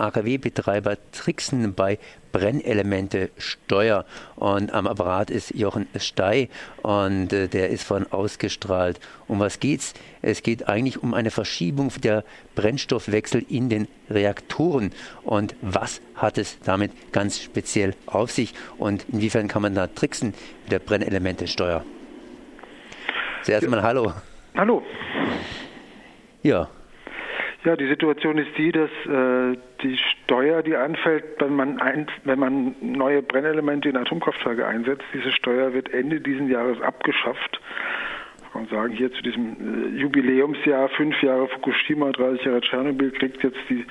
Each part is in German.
AKW-Betreiber tricksen bei Brennelemente-Steuer. Und am Apparat ist Jochen Stey und äh, der ist von ausgestrahlt. Um was geht's? Es geht eigentlich um eine Verschiebung der Brennstoffwechsel in den Reaktoren. Und was hat es damit ganz speziell auf sich? Und inwiefern kann man da tricksen mit der Brennelemente-Steuer? Zuerst mal Hallo. Hallo. Ja, ja, die Situation ist die, dass äh, die Steuer, die anfällt, wenn man, ein, wenn man neue Brennelemente in Atomkraftwerke einsetzt, diese Steuer wird Ende dieses Jahres abgeschafft. Man kann sagen, hier zu diesem äh, Jubiläumsjahr, fünf Jahre Fukushima, 30 Jahre Tschernobyl, kriegt jetzt die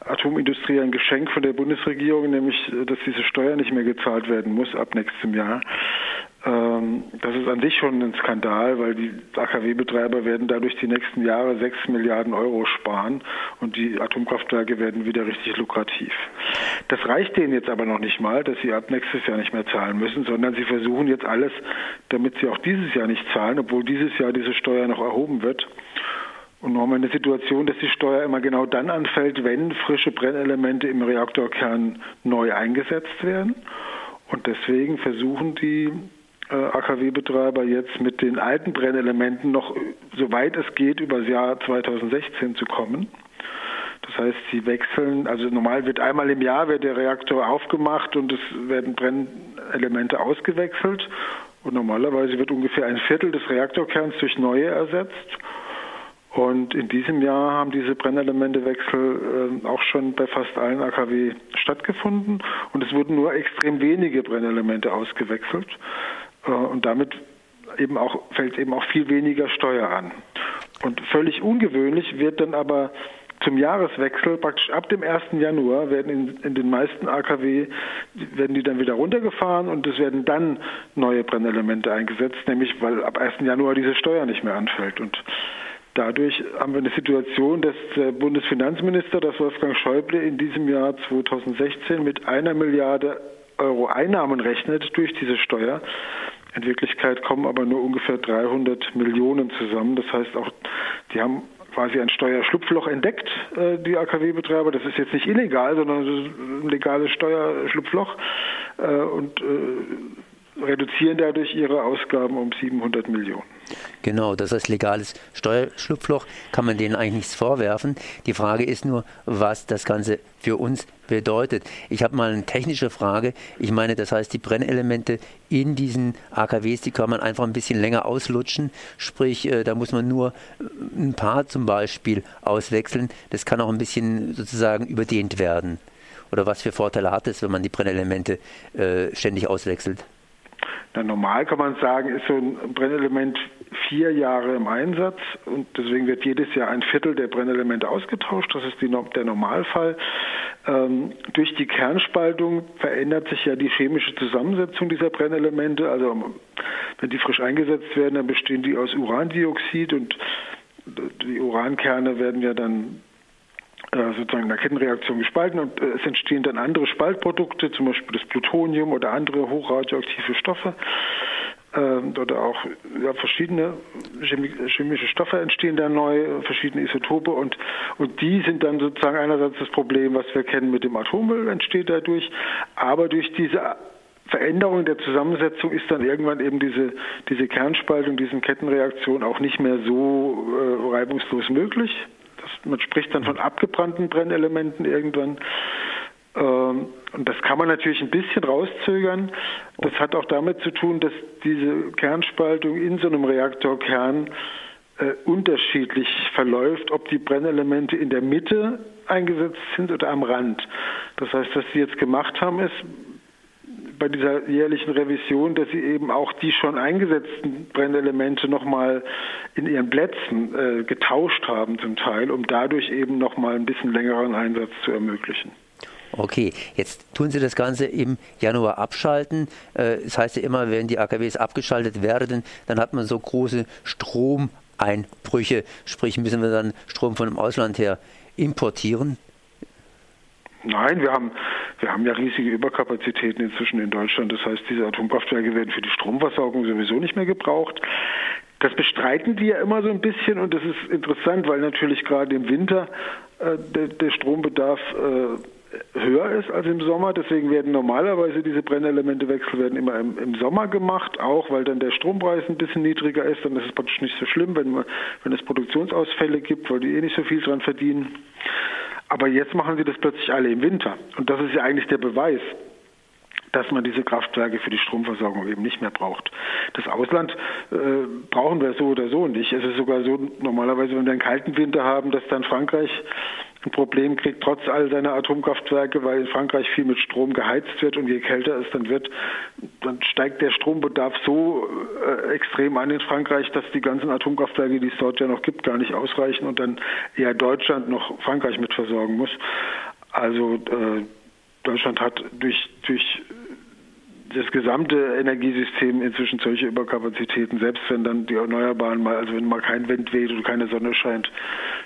Atomindustrie ein Geschenk von der Bundesregierung, nämlich, äh, dass diese Steuer nicht mehr gezahlt werden muss ab nächstem Jahr. Ähm, das ist an sich schon ein Skandal, weil die AKW-Betreiber werden dadurch die nächsten Jahre 6 Milliarden Euro sparen und die Atomkraftwerke werden wieder richtig lukrativ. Das reicht denen jetzt aber noch nicht mal, dass sie ab nächstes Jahr nicht mehr zahlen müssen, sondern sie versuchen jetzt alles, damit sie auch dieses Jahr nicht zahlen, obwohl dieses Jahr diese Steuer noch erhoben wird. Und wir eine Situation, dass die Steuer immer genau dann anfällt, wenn frische Brennelemente im Reaktorkern neu eingesetzt werden. Und deswegen versuchen die AKW-Betreiber jetzt mit den alten Brennelementen noch, soweit es geht, über das Jahr 2016 zu kommen. Das heißt, sie wechseln, also normal wird einmal im Jahr wird der Reaktor aufgemacht und es werden Brennelemente ausgewechselt. Und normalerweise wird ungefähr ein Viertel des Reaktorkerns durch neue ersetzt. Und in diesem Jahr haben diese Brennelementewechsel äh, auch schon bei fast allen AKW stattgefunden. Und es wurden nur extrem wenige Brennelemente ausgewechselt. Äh, und damit eben auch, fällt eben auch viel weniger Steuer an. Und völlig ungewöhnlich wird dann aber zum Jahreswechsel, praktisch ab dem 1. Januar, werden in, in, den meisten AKW, werden die dann wieder runtergefahren und es werden dann neue Brennelemente eingesetzt, nämlich weil ab 1. Januar diese Steuer nicht mehr anfällt. Und dadurch haben wir eine Situation, dass der Bundesfinanzminister, das Wolfgang Schäuble, in diesem Jahr 2016 mit einer Milliarde Euro Einnahmen rechnet durch diese Steuer. In Wirklichkeit kommen aber nur ungefähr 300 Millionen zusammen. Das heißt auch, die haben quasi ein Steuerschlupfloch entdeckt, äh, die AKW-Betreiber. Das ist jetzt nicht illegal, sondern ein legales Steuerschlupfloch. Äh, und äh, reduzieren dadurch ihre Ausgaben um 700 Millionen. Genau, das heißt legales Steuerschlupfloch kann man denen eigentlich nichts vorwerfen. Die Frage ist nur, was das Ganze für uns bedeutet. Ich habe mal eine technische Frage. Ich meine, das heißt, die Brennelemente in diesen AKWs, die kann man einfach ein bisschen länger auslutschen. Sprich, äh, da muss man nur äh, ein paar zum Beispiel auswechseln. Das kann auch ein bisschen sozusagen überdehnt werden. Oder was für Vorteile hat es, wenn man die Brennelemente äh, ständig auswechselt? Na, normal kann man sagen, ist so ein Brennelement vier Jahre im Einsatz und deswegen wird jedes Jahr ein Viertel der Brennelemente ausgetauscht. Das ist die, der Normalfall. Ähm, durch die Kernspaltung verändert sich ja die chemische Zusammensetzung dieser Brennelemente. Also wenn die frisch eingesetzt werden, dann bestehen die aus Urandioxid und die Urankerne werden ja dann äh, sozusagen in der Kettenreaktion gespalten und äh, es entstehen dann andere Spaltprodukte, zum Beispiel das Plutonium oder andere hochradioaktive Stoffe ähm, oder auch ja, verschiedene chemische Stoffe entstehen dann neu, verschiedene Isotope und, und die sind dann sozusagen einerseits das Problem, was wir kennen mit dem Atommüll, entsteht dadurch, aber durch diese Veränderung der Zusammensetzung ist dann irgendwann eben diese, diese Kernspaltung, diese Kettenreaktion auch nicht mehr so äh, reibungslos möglich man spricht dann von abgebrannten Brennelementen irgendwann. Ähm, und das kann man natürlich ein bisschen rauszögern. Das hat auch damit zu tun, dass diese Kernspaltung in so einem Reaktorkern äh, unterschiedlich verläuft, ob die Brennelemente in der Mitte eingesetzt sind oder am Rand. Das heißt, was sie jetzt gemacht haben, ist, bei dieser jährlichen Revision, dass sie eben auch die schon eingesetzten Brennelemente nochmal in ihren Plätzen äh, getauscht haben zum Teil, um dadurch eben nochmal ein bisschen längeren Einsatz zu ermöglichen. Okay, jetzt tun Sie das Ganze im Januar abschalten. Äh, das heißt ja immer, wenn die AKWs abgeschaltet werden, dann hat man so große Stromeinbrüche. Sprich, müssen wir dann Strom von dem Ausland her importieren. Nein, wir haben, wir haben ja riesige Überkapazitäten inzwischen in Deutschland. Das heißt, diese Atomkraftwerke werden für die Stromversorgung sowieso nicht mehr gebraucht. Das bestreiten die ja immer so ein bisschen und das ist interessant, weil natürlich gerade im Winter äh, der, der, Strombedarf äh, höher ist als im Sommer. Deswegen werden normalerweise diese Brennelementewechsel werden immer im, im, Sommer gemacht, auch weil dann der Strompreis ein bisschen niedriger ist. Dann ist es praktisch nicht so schlimm, wenn, man, wenn es Produktionsausfälle gibt, weil die eh nicht so viel dran verdienen. Aber jetzt machen sie das plötzlich alle im Winter. Und das ist ja eigentlich der Beweis, dass man diese Kraftwerke für die Stromversorgung eben nicht mehr braucht. Das Ausland äh, brauchen wir so oder so nicht. Es ist sogar so, normalerweise, wenn wir einen kalten Winter haben, dass dann Frankreich ein Problem kriegt, trotz all seiner Atomkraftwerke, weil in Frankreich viel mit Strom geheizt wird und je kälter es dann wird, dann steigt der Strombedarf so äh, extrem an in Frankreich, dass die ganzen Atomkraftwerke, die es dort ja noch gibt, gar nicht ausreichen und dann eher Deutschland noch Frankreich mit versorgen muss. Also äh, Deutschland hat durch, durch das gesamte Energiesystem inzwischen solche Überkapazitäten, selbst wenn dann die Erneuerbaren mal, also wenn mal kein Wind weht oder keine Sonne scheint,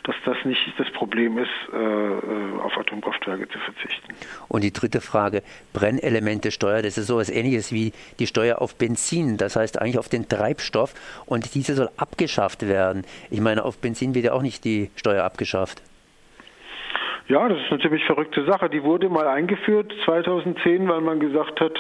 dass das nicht das Problem ist, äh, äh, auf Atomkraftwerke zu verzichten. Und die dritte Frage, Brennelemente-Steuer, das ist sowas ähnliches wie die Steuer auf Benzin, das heißt eigentlich auf den Treibstoff und diese soll abgeschafft werden. Ich meine, auf Benzin wird ja auch nicht die Steuer abgeschafft. Ja, das ist eine ziemlich verrückte Sache. Die wurde mal eingeführt 2010, weil man gesagt hat,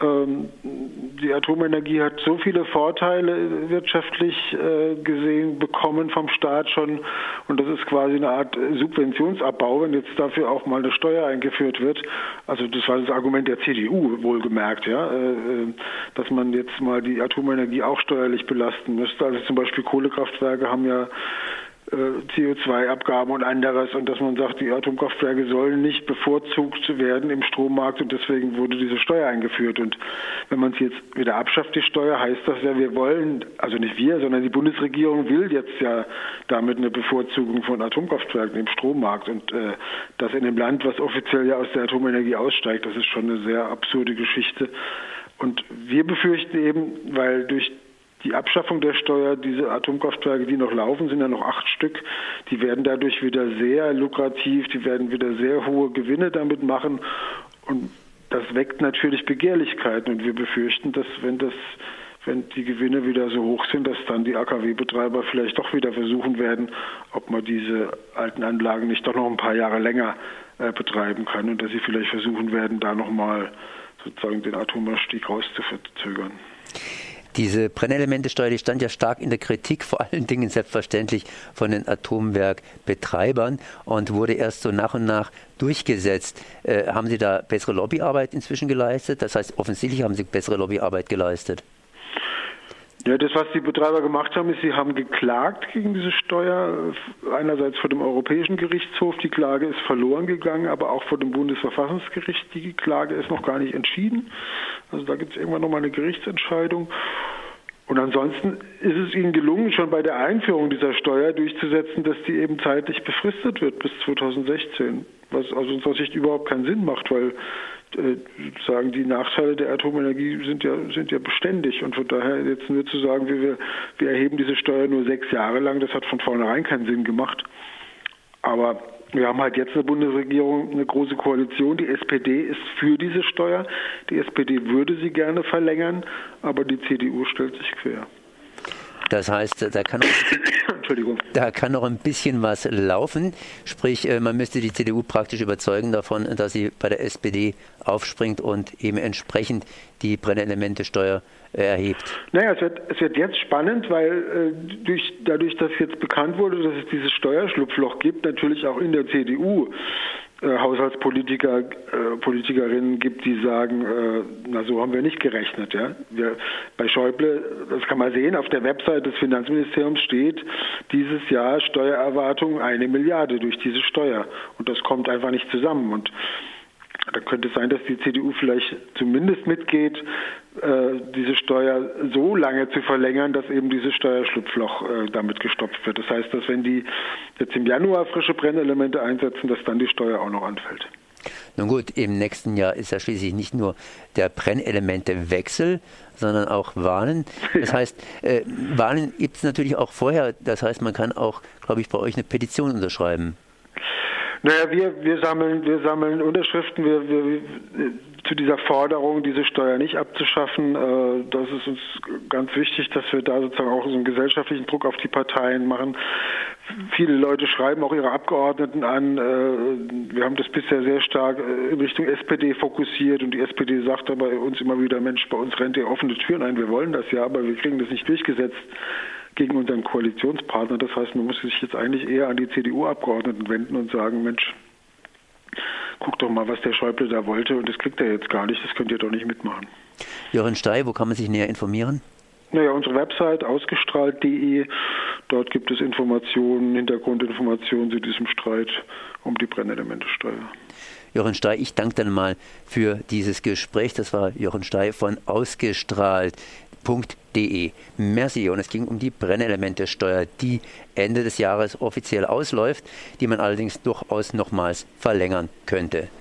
die Atomenergie hat so viele Vorteile wirtschaftlich äh, gesehen bekommen vom Staat schon und das ist quasi eine Art Subventionsabbau, wenn jetzt dafür auch mal eine Steuer eingeführt wird. Also das war das Argument der CDU wohlgemerkt, ja, äh, äh, dass man jetzt mal die Atomenergie auch steuerlich belasten müsste. Also zum Beispiel Kohlekraftwerke haben ja CO2-Abgaben und anderes und dass man sagt, die Atomkraftwerke sollen nicht bevorzugt werden im Strommarkt und deswegen wurde diese Steuer eingeführt. Und wenn man es jetzt wieder abschafft, die Steuer, heißt das ja, wir wollen, also nicht wir, sondern die Bundesregierung will jetzt ja damit eine Bevorzugung von Atomkraftwerken im Strommarkt und äh, das in einem Land, was offiziell ja aus der Atomenergie aussteigt, das ist schon eine sehr absurde Geschichte. Und wir befürchten eben, weil durch die Abschaffung der Steuer, diese Atomkraftwerke, die noch laufen, sind ja noch acht Stück, die werden dadurch wieder sehr lukrativ, die werden wieder sehr hohe Gewinne damit machen. Und das weckt natürlich Begehrlichkeiten. Und wir befürchten, dass wenn das wenn die Gewinne wieder so hoch sind, dass dann die AKW-Betreiber vielleicht doch wieder versuchen werden, ob man diese alten Anlagen nicht doch noch ein paar Jahre länger äh, betreiben kann. Und dass sie vielleicht versuchen werden, da nochmal sozusagen den Atomausstieg rauszuzögern. Diese Brennelementesteuer, die stand ja stark in der Kritik, vor allen Dingen selbstverständlich von den Atomwerkbetreibern und wurde erst so nach und nach durchgesetzt. Äh, haben Sie da bessere Lobbyarbeit inzwischen geleistet? Das heißt, offensichtlich haben Sie bessere Lobbyarbeit geleistet. Ja, das, was die Betreiber gemacht haben, ist, sie haben geklagt gegen diese Steuer. Einerseits vor dem Europäischen Gerichtshof. Die Klage ist verloren gegangen, aber auch vor dem Bundesverfassungsgericht. Die Klage ist noch gar nicht entschieden. Also da gibt es irgendwann nochmal eine Gerichtsentscheidung. Und ansonsten ist es ihnen gelungen, schon bei der Einführung dieser Steuer durchzusetzen, dass die eben zeitlich befristet wird bis 2016. Was aus unserer Sicht überhaupt keinen Sinn macht, weil äh, sozusagen die Nachteile der Atomenergie sind ja, sind ja beständig und von daher jetzt nur zu sagen, wir, wir erheben diese Steuer nur sechs Jahre lang, das hat von vornherein keinen Sinn gemacht. Aber wir haben halt jetzt eine Bundesregierung, eine große Koalition. Die SPD ist für diese Steuer. Die SPD würde sie gerne verlängern, aber die CDU stellt sich quer. Das heißt, da kann, noch, da kann noch ein bisschen was laufen. Sprich, äh, man müsste die CDU praktisch überzeugen davon, dass sie bei der SPD aufspringt und eben entsprechend die Brennelementesteuer äh, erhebt. Naja, es wird, es wird jetzt spannend, weil äh, durch, dadurch, dass jetzt bekannt wurde, dass es dieses Steuerschlupfloch gibt, natürlich auch in der CDU äh, Haushaltspolitiker, äh, Politikerinnen gibt, die sagen, äh, na so haben wir nicht gerechnet. Ja? Wir, bei Schäuble, das kann man sehen, auf der Website des Finanzministeriums steht dieses Jahr Steuererwartung eine Milliarde durch diese Steuer. Und das kommt einfach nicht zusammen. Und da könnte es sein, dass die CDU vielleicht zumindest mitgeht, äh, diese Steuer so lange zu verlängern, dass eben dieses Steuerschlupfloch äh, damit gestopft wird. Das heißt, dass wenn die jetzt im Januar frische Brennelemente einsetzen, dass dann die Steuer auch noch anfällt. Nun gut, im nächsten Jahr ist ja schließlich nicht nur der Brennelementewechsel, sondern auch Wahlen. Das heißt, äh, Wahlen gibt es natürlich auch vorher. Das heißt, man kann auch, glaube ich, bei euch eine Petition unterschreiben. Naja, wir, wir, sammeln, wir sammeln Unterschriften wir, wir, zu dieser Forderung, diese Steuer nicht abzuschaffen. Äh, das ist uns ganz wichtig, dass wir da sozusagen auch so einen gesellschaftlichen Druck auf die Parteien machen. Viele Leute schreiben auch ihre Abgeordneten an. Äh, wir haben das bisher sehr stark äh, in Richtung SPD fokussiert und die SPD sagt aber uns immer wieder, Mensch, bei uns rennt ihr offene Türen ein. Wir wollen das ja, aber wir kriegen das nicht durchgesetzt gegen unseren Koalitionspartner. Das heißt, man muss sich jetzt eigentlich eher an die CDU-Abgeordneten wenden und sagen, Mensch, guck doch mal, was der Schäuble da wollte und das kriegt er jetzt gar nicht, das könnt ihr doch nicht mitmachen. Jochen Stey, wo kann man sich näher informieren? Naja, unsere Website ausgestrahlt.de, dort gibt es Informationen, Hintergrundinformationen zu diesem Streit um die Brennelementesteuer. Jochen Stey, ich danke dann mal für dieses Gespräch. Das war Jochen Stey von Ausgestrahlt www.brennelemente.de. Merci. Und es ging um die Brennelementesteuer, die Ende des Jahres offiziell ausläuft, die man allerdings durchaus nochmals verlängern könnte.